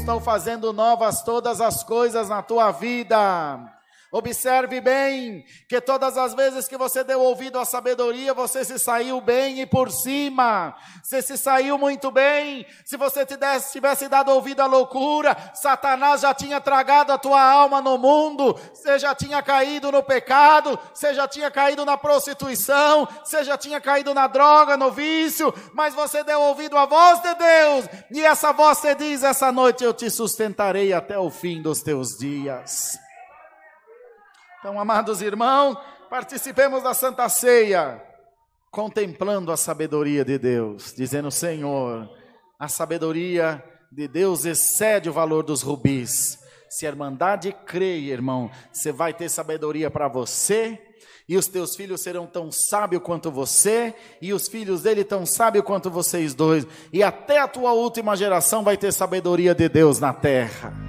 estou fazendo novas todas as coisas na tua vida. Observe bem que todas as vezes que você deu ouvido à sabedoria, você se saiu bem e por cima. Você se saiu muito bem. Se você tivesse, dado ouvido à loucura, Satanás já tinha tragado a tua alma no mundo. Você já tinha caído no pecado. Você já tinha caído na prostituição. Você já tinha caído na droga, no vício. Mas você deu ouvido à voz de Deus. E essa voz te diz: essa noite eu te sustentarei até o fim dos teus dias. Então, amados irmãos, participemos da Santa Ceia, contemplando a sabedoria de Deus, dizendo: Senhor, a sabedoria de Deus excede o valor dos rubis. Se a Irmandade crê, irmão, você vai ter sabedoria para você, e os teus filhos serão tão sábios quanto você, e os filhos dele tão sábios quanto vocês dois, e até a tua última geração vai ter sabedoria de Deus na terra.